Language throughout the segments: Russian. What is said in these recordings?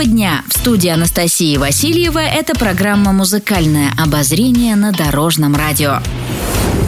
Доброго дня! В студии Анастасии Васильева это программа «Музыкальное обозрение» на Дорожном радио.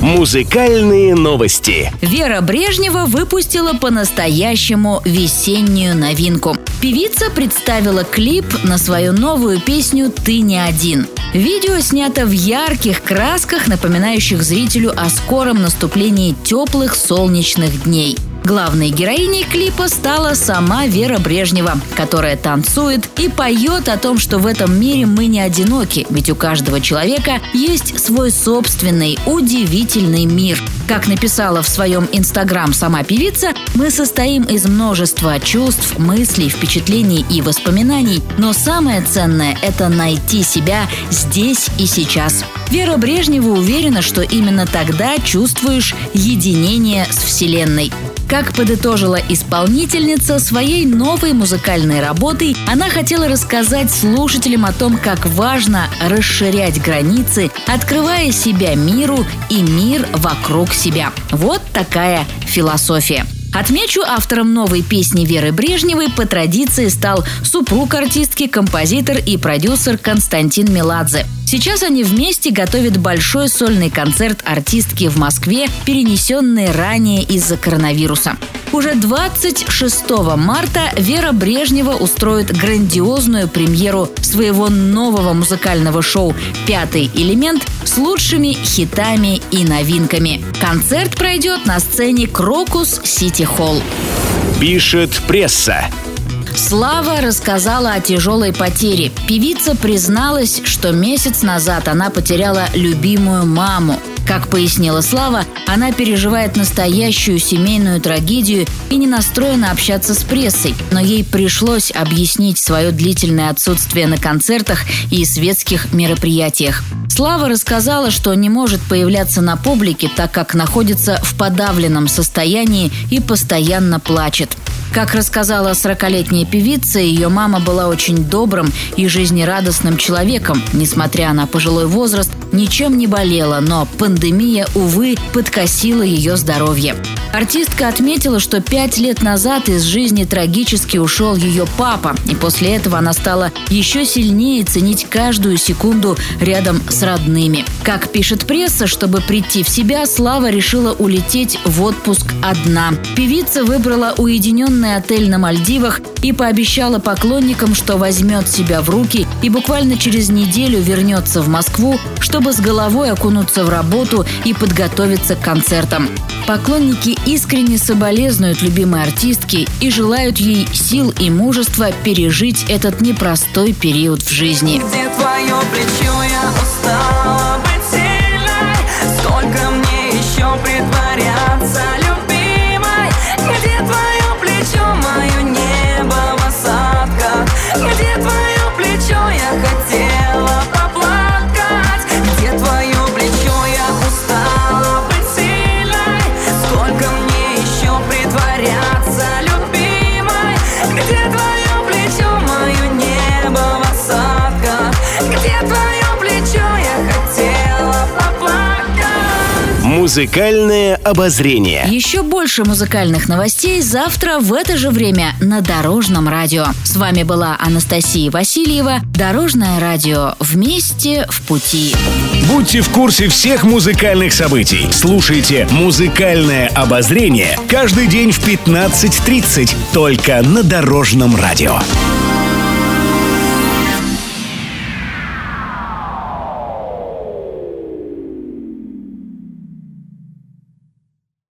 Музыкальные новости. Вера Брежнева выпустила по-настоящему весеннюю новинку. Певица представила клип на свою новую песню «Ты не один». Видео снято в ярких красках, напоминающих зрителю о скором наступлении теплых солнечных дней – Главной героиней клипа стала сама Вера Брежнева, которая танцует и поет о том, что в этом мире мы не одиноки, ведь у каждого человека есть свой собственный удивительный мир. Как написала в своем инстаграм сама певица, мы состоим из множества чувств, мыслей, впечатлений и воспоминаний, но самое ценное – это найти себя здесь и сейчас. Вера Брежнева уверена, что именно тогда чувствуешь единение с Вселенной. Как подытожила исполнительница своей новой музыкальной работой, она хотела рассказать слушателям о том, как важно расширять границы, открывая себя миру и мир вокруг себя. Вот такая философия. Отмечу, автором новой песни Веры Брежневой по традиции стал супруг артистки, композитор и продюсер Константин Меладзе. Сейчас они вместе готовят большой сольный концерт артистки в Москве, перенесенный ранее из-за коронавируса. Уже 26 марта Вера Брежнева устроит грандиозную премьеру своего нового музыкального шоу «Пятый элемент» с лучшими хитами и новинками. Концерт пройдет на сцене «Крокус Сити Холл». Пишет пресса. Слава рассказала о тяжелой потере. Певица призналась, что месяц назад она потеряла любимую маму. Как пояснила Слава, она переживает настоящую семейную трагедию и не настроена общаться с прессой, но ей пришлось объяснить свое длительное отсутствие на концертах и светских мероприятиях. Слава рассказала, что не может появляться на публике, так как находится в подавленном состоянии и постоянно плачет. Как рассказала 40-летняя певица, ее мама была очень добрым и жизнерадостным человеком. Несмотря на пожилой возраст, ничем не болела, но пандемия, увы, подкосила ее здоровье. Артистка отметила, что пять лет назад из жизни трагически ушел ее папа, и после этого она стала еще сильнее ценить каждую секунду рядом с родными. Как пишет пресса, чтобы прийти в себя, Слава решила улететь в отпуск одна. Певица выбрала уединенный отель на Мальдивах и пообещала поклонникам, что возьмет себя в руки и буквально через неделю вернется в Москву, чтобы с головой окунуться в работу и подготовиться к концертам. Поклонники искренне соболезнуют любимой артистке и желают ей сил и мужества пережить этот непростой период в жизни. Сколько мне еще притворяться Музыкальное обозрение. Еще больше музыкальных новостей завтра в это же время на Дорожном радио. С вами была Анастасия Васильева. Дорожное радио. Вместе в пути. Будьте в курсе всех музыкальных событий. Слушайте «Музыкальное обозрение» каждый день в 15.30 только на Дорожном радио.